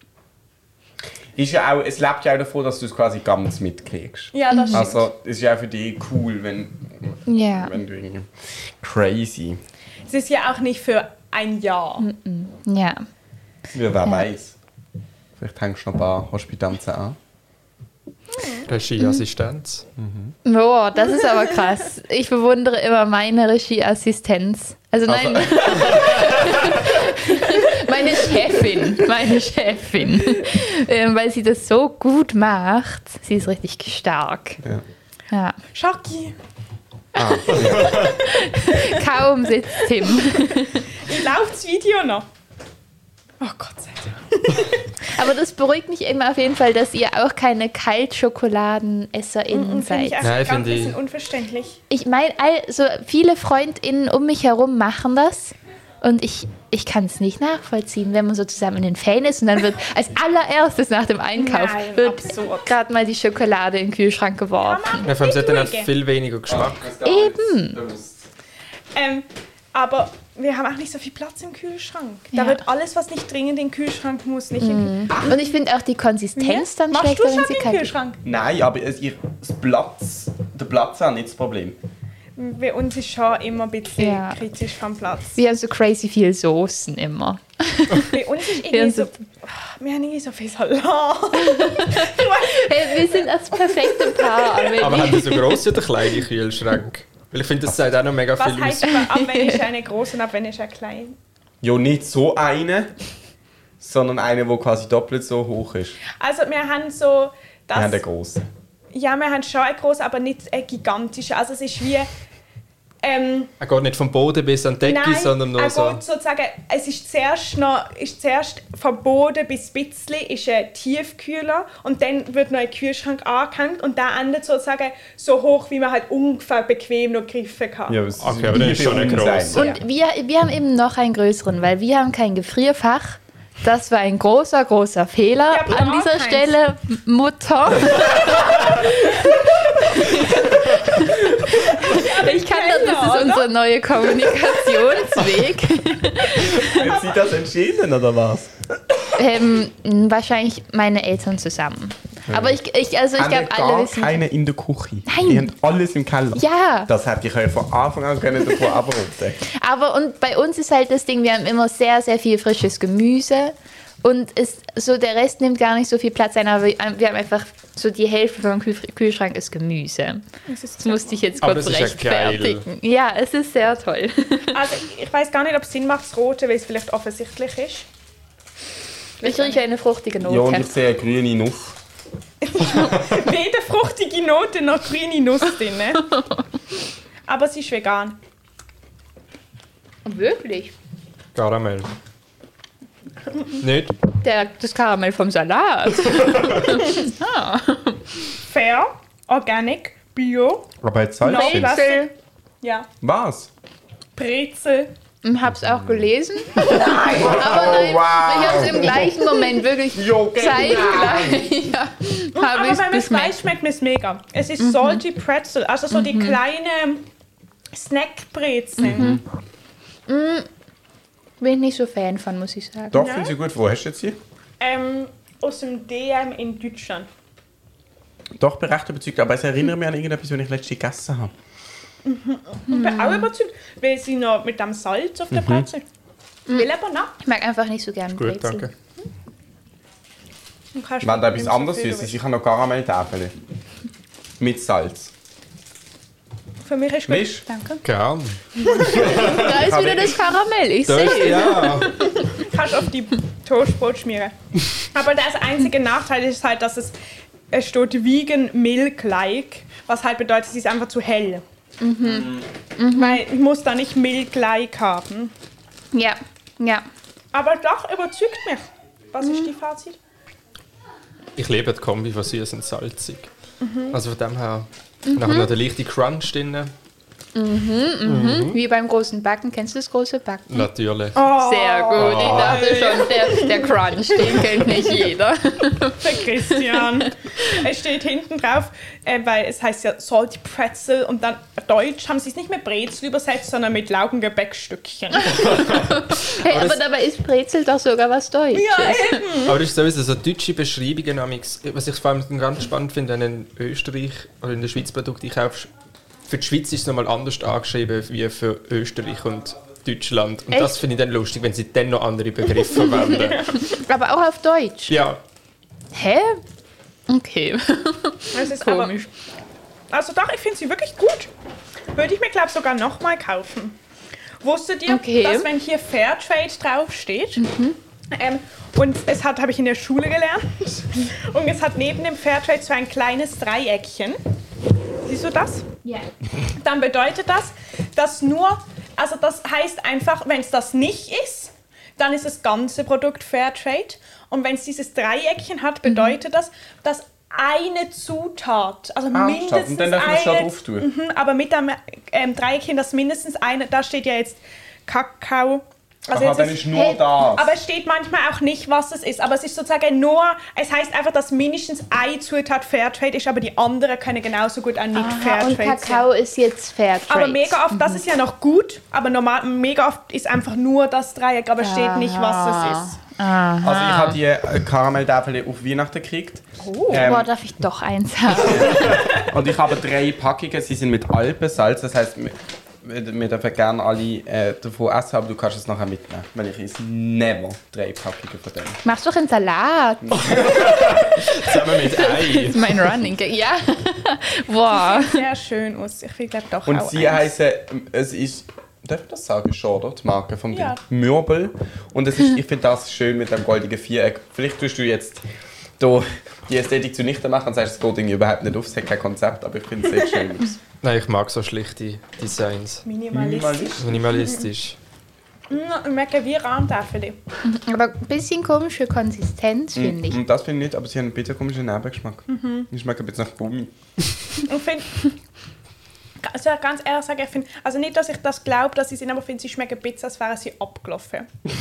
Ist ja auch, es lebt ja auch davon, dass du es quasi ganz mitkriegst. Ja, das stimmt. Also, es ist ja auch für dich cool, wenn, Ja. wenn du irgendwie... Crazy. Es ist ja auch nicht für ein Jahr. Ja. Ja, wer weiß. Vielleicht hängst du noch ein paar Hospitanzen an. Regieassistenz. Boah, das ist aber krass. Ich bewundere immer meine Regieassistenz. Also nein, meine Chefin, meine Chefin, ähm, weil sie das so gut macht. Sie ist richtig stark. Ja. Ja. Schocki, Ah. Kaum sitzt Tim. läuft das Video noch? Oh Gott sei Dank. Aber das beruhigt mich immer auf jeden Fall, dass ihr auch keine KaltschokoladenesserInnen Finde ich seid. einfach Nein, ganz finde ich- bisschen unverständlich. Ich meine, also viele FreundInnen um mich herum machen das. Und ich, ich kann es nicht nachvollziehen, wenn man so zusammen in den Fan ist und dann wird als allererstes nach dem Einkauf Nein, wird absurd. gerade mal die Schokolade in den Kühlschrank geworfen. Ja, vor allem sie hat dann viel weniger Geschmack. Eben. Ähm, aber wir haben auch nicht so viel Platz im Kühlschrank. Da Ja. wird alles, was nicht dringend in den Kühlschrank muss, nicht in Und ich finde auch die Konsistenz dann Machst schlechter, du wenn schon sie im kalt. Kühlschrank? Nein, aber es, ihr, das Platz, der Platz ist nicht das Problem. Bei uns ist schon immer ein bisschen Ja. kritisch vom Platz. Wir haben so crazy viel Soßen immer. Bei uns ist Wir irgendwie haben so... so- Wir haben irgendwie so viel Salat. Hey, wir sind das perfekte Paar. Aber haben die so grosse oder kleine Kühlschränke? Weil ich finde, das sagt auch noch mega Was viel aus. heißt aber, ab wenn ist eine groß und ab wenn ist eine klein? Ja, nicht so eine, sondern eine, die quasi doppelt so hoch ist. Also wir haben so... Das, Wir haben eine grosse. ja, wir haben schon eine große, aber nicht eine gigantische. Also es ist wie... Ähm, Er geht nicht vom Boden bis an die Decke, Nein, sondern nur er so. geht sozusagen, es ist zuerst noch, ist zuerst vom Boden bis bisschen ist ein Tiefkühler und dann wird noch ein Kühlschrank angehängt und der endet sozusagen so hoch, wie man halt ungefähr bequem noch greifen kann. Ja, es Okay, aber dann ist schon eine grosse. Und wir, wir haben eben noch einen größeren, weil wir haben kein Gefrierfach. Das war ein großer, großer Fehler Ja, an dieser keins. Stelle, Mutter. ich kann das, das ist unser neuer Kommunikationsweg. Hat sie das entschieden, oder was? ähm, wahrscheinlich meine Eltern zusammen. Aber ich, ich also ich glaube, alle wissen. keine in der Küche. Nein. Die haben alles im Keller. Ja. Das hätte ich euch von Anfang an können davon abraten Aber und bei uns ist halt das Ding, wir haben immer sehr, sehr viel frisches Gemüse. Und es, so der Rest nimmt gar nicht so viel Platz ein, aber wir wir haben einfach so die Hälfte vom Kühl Kühlschrank ist Gemüse. Das ist Das musste ich jetzt kurz ist ja rechtfertigen. Ja, es ist sehr toll. Also ich weiß gar nicht, ob es Sinn macht, das Rote, weil es vielleicht offensichtlich ist. Ich rieche eine fruchtige Ja, und Note. ich sehe eine grüne Nuss. Weder fruchtige Note noch grüne Nuss drin. ne? Aber sie ist vegan. Wirklich? Karamell. Nicht? Der, das Karamell vom Salat. Fair, organic, bio, Aber jetzt Salz No. Brezel. ja, Was? Brezel. Ich hab's auch gelesen. Aber nein, Oh, wow. ich hab's im gleichen Moment wirklich Jo, genau. zeitgleich. Ja, hab Aber ich's wenn man es geschmeckt. weiß, schmeckt es mega. Es ist salty pretzel, also so die kleinen Snackbrezeln. Bin ich nicht so Fan von, muss ich sagen. Doch, finde ich gut. Wo hast du jetzt hier? Ähm, aus dem DM in Deutschland. Doch, bin recht überzeugt. Aber es erinnert mich an irgendetwas, was ich letztens gegessen habe. Ich bin auch überzeugt, weil sie noch mit dem Salz auf der Brezel. Will aber noch. Ich mag einfach nicht so gerne Gut, Brezel. danke. Wenn da etwas anderes Süßes ist, ich habe noch Karamelltäfel. Mit Salz. Für mich ist gut. Misch. Danke. Gern. Da ist wieder das Karamell. Ich sehe. ja. Kannst auf die Toastbrot schmieren. Aber das einzige Nachteil ist halt, dass es, es steht vegan milk like, was halt bedeutet, es ist einfach zu hell. Weil ich muss da nicht milk like haben. Ja, ja. Aber doch, überzeugt mich. Was ist die Fazit? Ich liebe die Kombi von süß und salzig. Also von dem her, nachher noch der leichte Crunch drin. Wie beim großen Backen. Kennst du das große Backen? Natürlich. Oh, Sehr gut. Ich dachte schon, der, der Crunch, den kennt nicht jeder. Der Christian. es steht hinten drauf, äh, weil es heißt ja Salty Pretzel und dann Deutsch haben sie es nicht mit Brezel übersetzt, sondern mit Laugengebäckstückchen. Hey, aber das- dabei ist Brezel doch sogar was Deutsches. ja, eben. Aber das ist sowieso so deutsche Beschreibungen. Was ich vor allem ganz spannend finde, wenn in Österreich oder in der Schweiz Produkte kaufst, für die Schweiz ist es nochmal anders angeschrieben wie für Österreich und Deutschland. Und Echt? das finde ich dann lustig, wenn sie dann noch andere Begriffe verwenden. Aber auch auf Deutsch. Ja, Hä? Okay. Es ist aber, Komisch. also doch, ich finde sie wirklich gut. Würde ich mir, glaube ich, sogar nochmal kaufen. Wusstet ihr, Okay. dass wenn hier Fairtrade draufsteht, ähm, und es hat, habe ich in der Schule gelernt, und es hat neben dem Fairtrade so ein kleines Dreieckchen. Siehst du das? Ja. dann bedeutet das, dass nur, also das heißt einfach, wenn es das nicht ist, dann ist das ganze Produkt Fairtrade. Und wenn es dieses Dreieckchen hat, bedeutet das, dass eine Zutat, also Ah, mindestens stopp. Und dann darf man schon eine, drauf tun. Mhm, aber mit dem ähm, Dreieckchen, dass mindestens eine, da steht ja jetzt Kakao. Also Aha, jetzt dann ist- ist nur Hey, das. aber es steht manchmal auch nicht, was es ist. Aber es ist sozusagen nur, es heißt einfach, dass mindestens eine Zutat Fairtrade ist, aber die andere können genauso gut auch nicht Aha, Fairtrade und sein. Kakao ist jetzt Fairtrade. Aber mega oft, das ist ja noch gut, aber normal, mega oft ist einfach nur das Dreieck, aber steht nicht, was es ist. Also ich habe die äh, Karamelltäfel auf Weihnachten gekriegt. Oh. Ähm, Boah, darf ich doch eins haben? und ich habe drei Packungen, sie sind mit Alpensalz, das heisst, wir, dürfen gerne alle äh, davon essen, aber du kannst es nachher mitnehmen. Wenn ich esse, never drei Packungen von dem. Machst doch einen Salat. zusammen mit Das Ei. ist mein Running Gag. Ja. Boah. Sehr schön aus. Ich will glaube doch Und auch sie eins. heißen, es ist, darf ich das sagen schon, oder? Die Marke vom Ja. Ding. Möbel. Und es ist, ich finde das schön mit dem goldigen Viereck. Vielleicht tust du jetzt da die Ästhetik zunichte machen und sagst, es geht irgendwie überhaupt nicht auf, es hat kein Konzept, aber ich finde es sehr schön aus. Nein, ich mag so schlichte Designs. Minimalistisch. Minimalistisch. Mm, Ich merke wie Rahmtafel. Aber ein bisschen komische Konsistenz, finde ich. Und das finde ich nicht, aber sie haben einen bisschen komischen Nebengeschmack. Die schmecken ein bisschen nach Gummi. Ich finde, also ganz ehrlich sagen, ich finde, also nicht, dass ich das glaube, dass sie sind, aber ich finde, sie schmecken ein bisschen, als wären sie abgelaufen. Nein,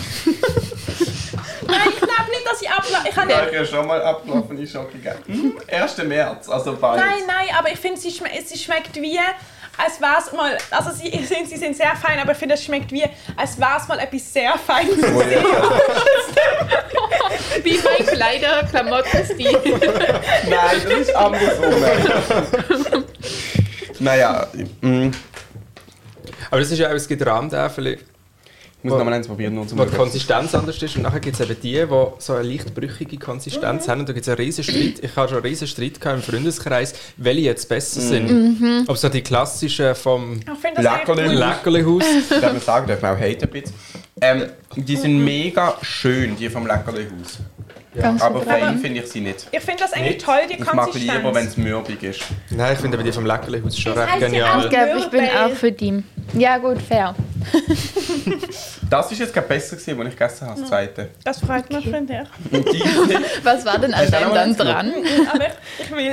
ich glaube nicht, dass sie abgelaufen Ich habe Ja, ich habe schon mal abgelaufen, ich schon gegessen. Hm, 1. März, also bald. Nein, nein, aber ich finde, sie, schme sie schmeckt wie, als wäre es mal, also sie sind, sie sind sehr fein, aber ich finde, es schmeckt wie, als wäre es mal etwas sehr Feines. Oh, ja. Wie mein Kleider, Klamottenstil. Nein, das ist andersrum. naja, mm, Aber das ist ja auch, es gibt Rahmtäfel, ich muss noch mal eins probieren. Nur zum wo die Konsistenz anders ist. Und nachher gibt es eben die, die so eine leicht brüchige Konsistenz haben. Und da gibt es einen riesen Streit. Ich hatte schon einen riesen Streit im Freundeskreis, welche jetzt besser sind. Ob so die klassischen vom Ich. Leckerlihaus. Darf man sagen, darf man auch haten ein bisschen. Ähm, die sind mega schön, die vom Leckerlihaus. Ganz Aber fein finde ich sie nicht. Ich finde das eigentlich Nicht? toll, die ich mag lieber, wenn Konsistenz. es mürbig ist. Nein, ich finde aber die vom Leckerlihaus schon Das recht heißt ja Ich genial. glaube, ich bin auch für die. Ja, gut, fair. Das ist jetzt gerade besser gewesen, als ich gegessen habe, das zweite. Das freut mich, finde ich. Und die sind Was war denn an Hast du auch deinem noch dann eins dran? Aber ich, ich will.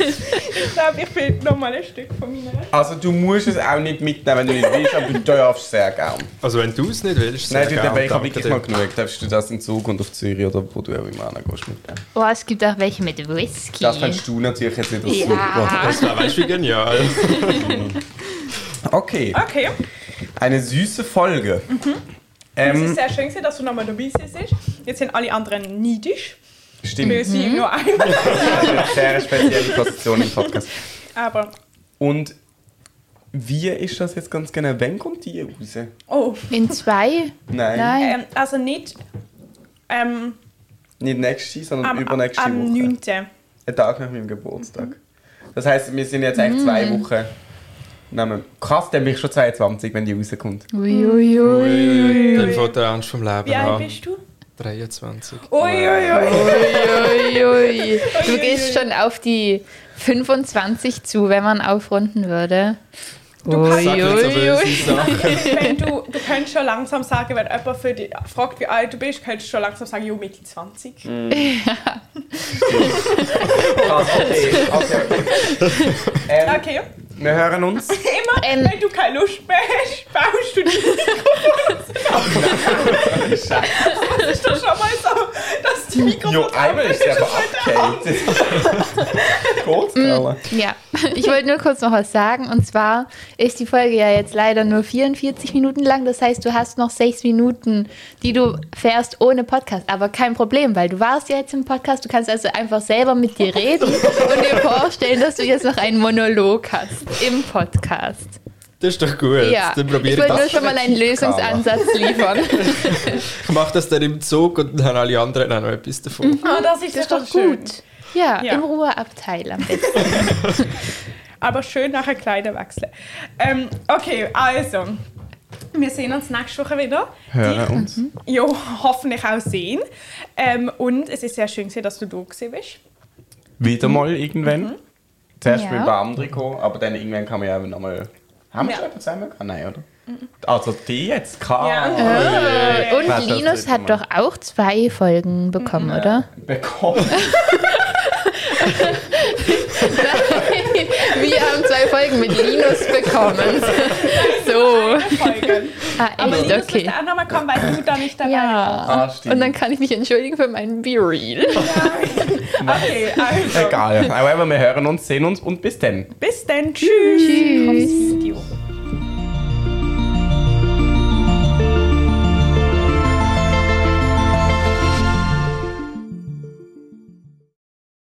ich glaube, ich will noch mal ein Stück von meiner. Also du musst es auch nicht mitnehmen, wenn du nicht willst, aber du darfst es sehr gern. Also wenn du es nicht willst, Nein, sehr du, gern, aber ich habe wirklich mal genug. Darfst du das in Zug und auf Zürich oder wo du auch immer hingehst mitnehmen. Oh, es gibt auch welche mit Whisky. Das findest du natürlich jetzt nicht Ja. super. Das war, weißt du, wie genial. Okay, Okay, eine süße Folge. es Ähm, ist sehr schön, dass du noch mal dabei bist. Jetzt sind alle anderen neidisch. stimmt, Wir sind nur ein. das ist eine sehr spezielle Position im Podcast. Aber, Und wie ist das jetzt ganz genau? Wann kommt die raus? oh, In zwei? Nein, Nein. ähm, also nicht ähm, nicht nächste, sondern am, übernächste am Woche. 9. Ein Tag nach meinem Geburtstag. Das heisst, wir sind jetzt echt zwei Mm. Wochen. Nehmen. Krass, dann bin ich schon 22, wenn die rauskommt. Uiuiui. Dann fängt der Ernst vom Leben Wie alt an. bist du? 23. Uiuiui. Uiuiui. Du gehst schon auf die 25 zu, wenn man aufrunden würde. Du kannst, Ui, ui, böse ui. Sachen. wenn du, du kannst schon langsam sagen, wenn jemand für dich fragt, wie alt du bist, kannst du schon langsam sagen, jo, Mitte 20. Krass, okay. okay, okay. Ähm, Okay. Wir hören uns. Immer, Ähm. wenn du keine Lust mehr hast, baust du die Scheiße. Das ist doch schon mal so, dass die Mikrofone... Jo, einmal ist sie aber Carla? Ja, ich wollte nur kurz noch was sagen. Und zwar ist die Folge ja jetzt leider nur 44 Minuten lang. Das heißt, du hast noch sechs Minuten, die du fährst ohne Podcast. Aber kein Problem, weil du warst ja jetzt im Podcast. Du kannst also einfach selber mit dir reden und dir vorstellen, dass du jetzt noch einen Monolog hast im Podcast. Das ist doch gut. Ja, Dann ich probiere ich wollte nur das. schon mal einen Lösungsansatz liefern. Ich mache das dann im Zug und dann haben alle anderen auch noch etwas davon. Ah, das ist, Das ist doch doch schön. gut. Ja, Ja. im Ruheabteil am besten. Aber schön nachher Kleider wechseln. Ähm, okay, also. Wir sehen uns nächste Woche wieder. Hören uns. Ja, hoffentlich auch sehen. Ähm, und es ist sehr schön, gewesen, dass du da gewesen bist. Wieder mal irgendwann. Zuerst Ja. mit ein paar anderen gekommen, aber dann irgendwann kann man ja nochmal. Haben wir Ja. schon jemanden zusammen gehabt? Nein, oder? Also die jetzt? Karl. Ja. Ah, Und das Linus hat doch auch zwei Folgen bekommen, oder? Bekommen. Wir haben zwei Folgen mit Linus bekommen. So. Ah, Aber echt? Linus Okay. müsste auch nochmal kommen, weil du da nicht dabei warst. Ja. Ah, stimmt. Und dann kann ich mich entschuldigen für meinen Be-Real. Okay, also. Egal. Aber wir hören uns, sehen uns und bis dann. Bis dann. Tschüss. Tschüss. Aufs Video.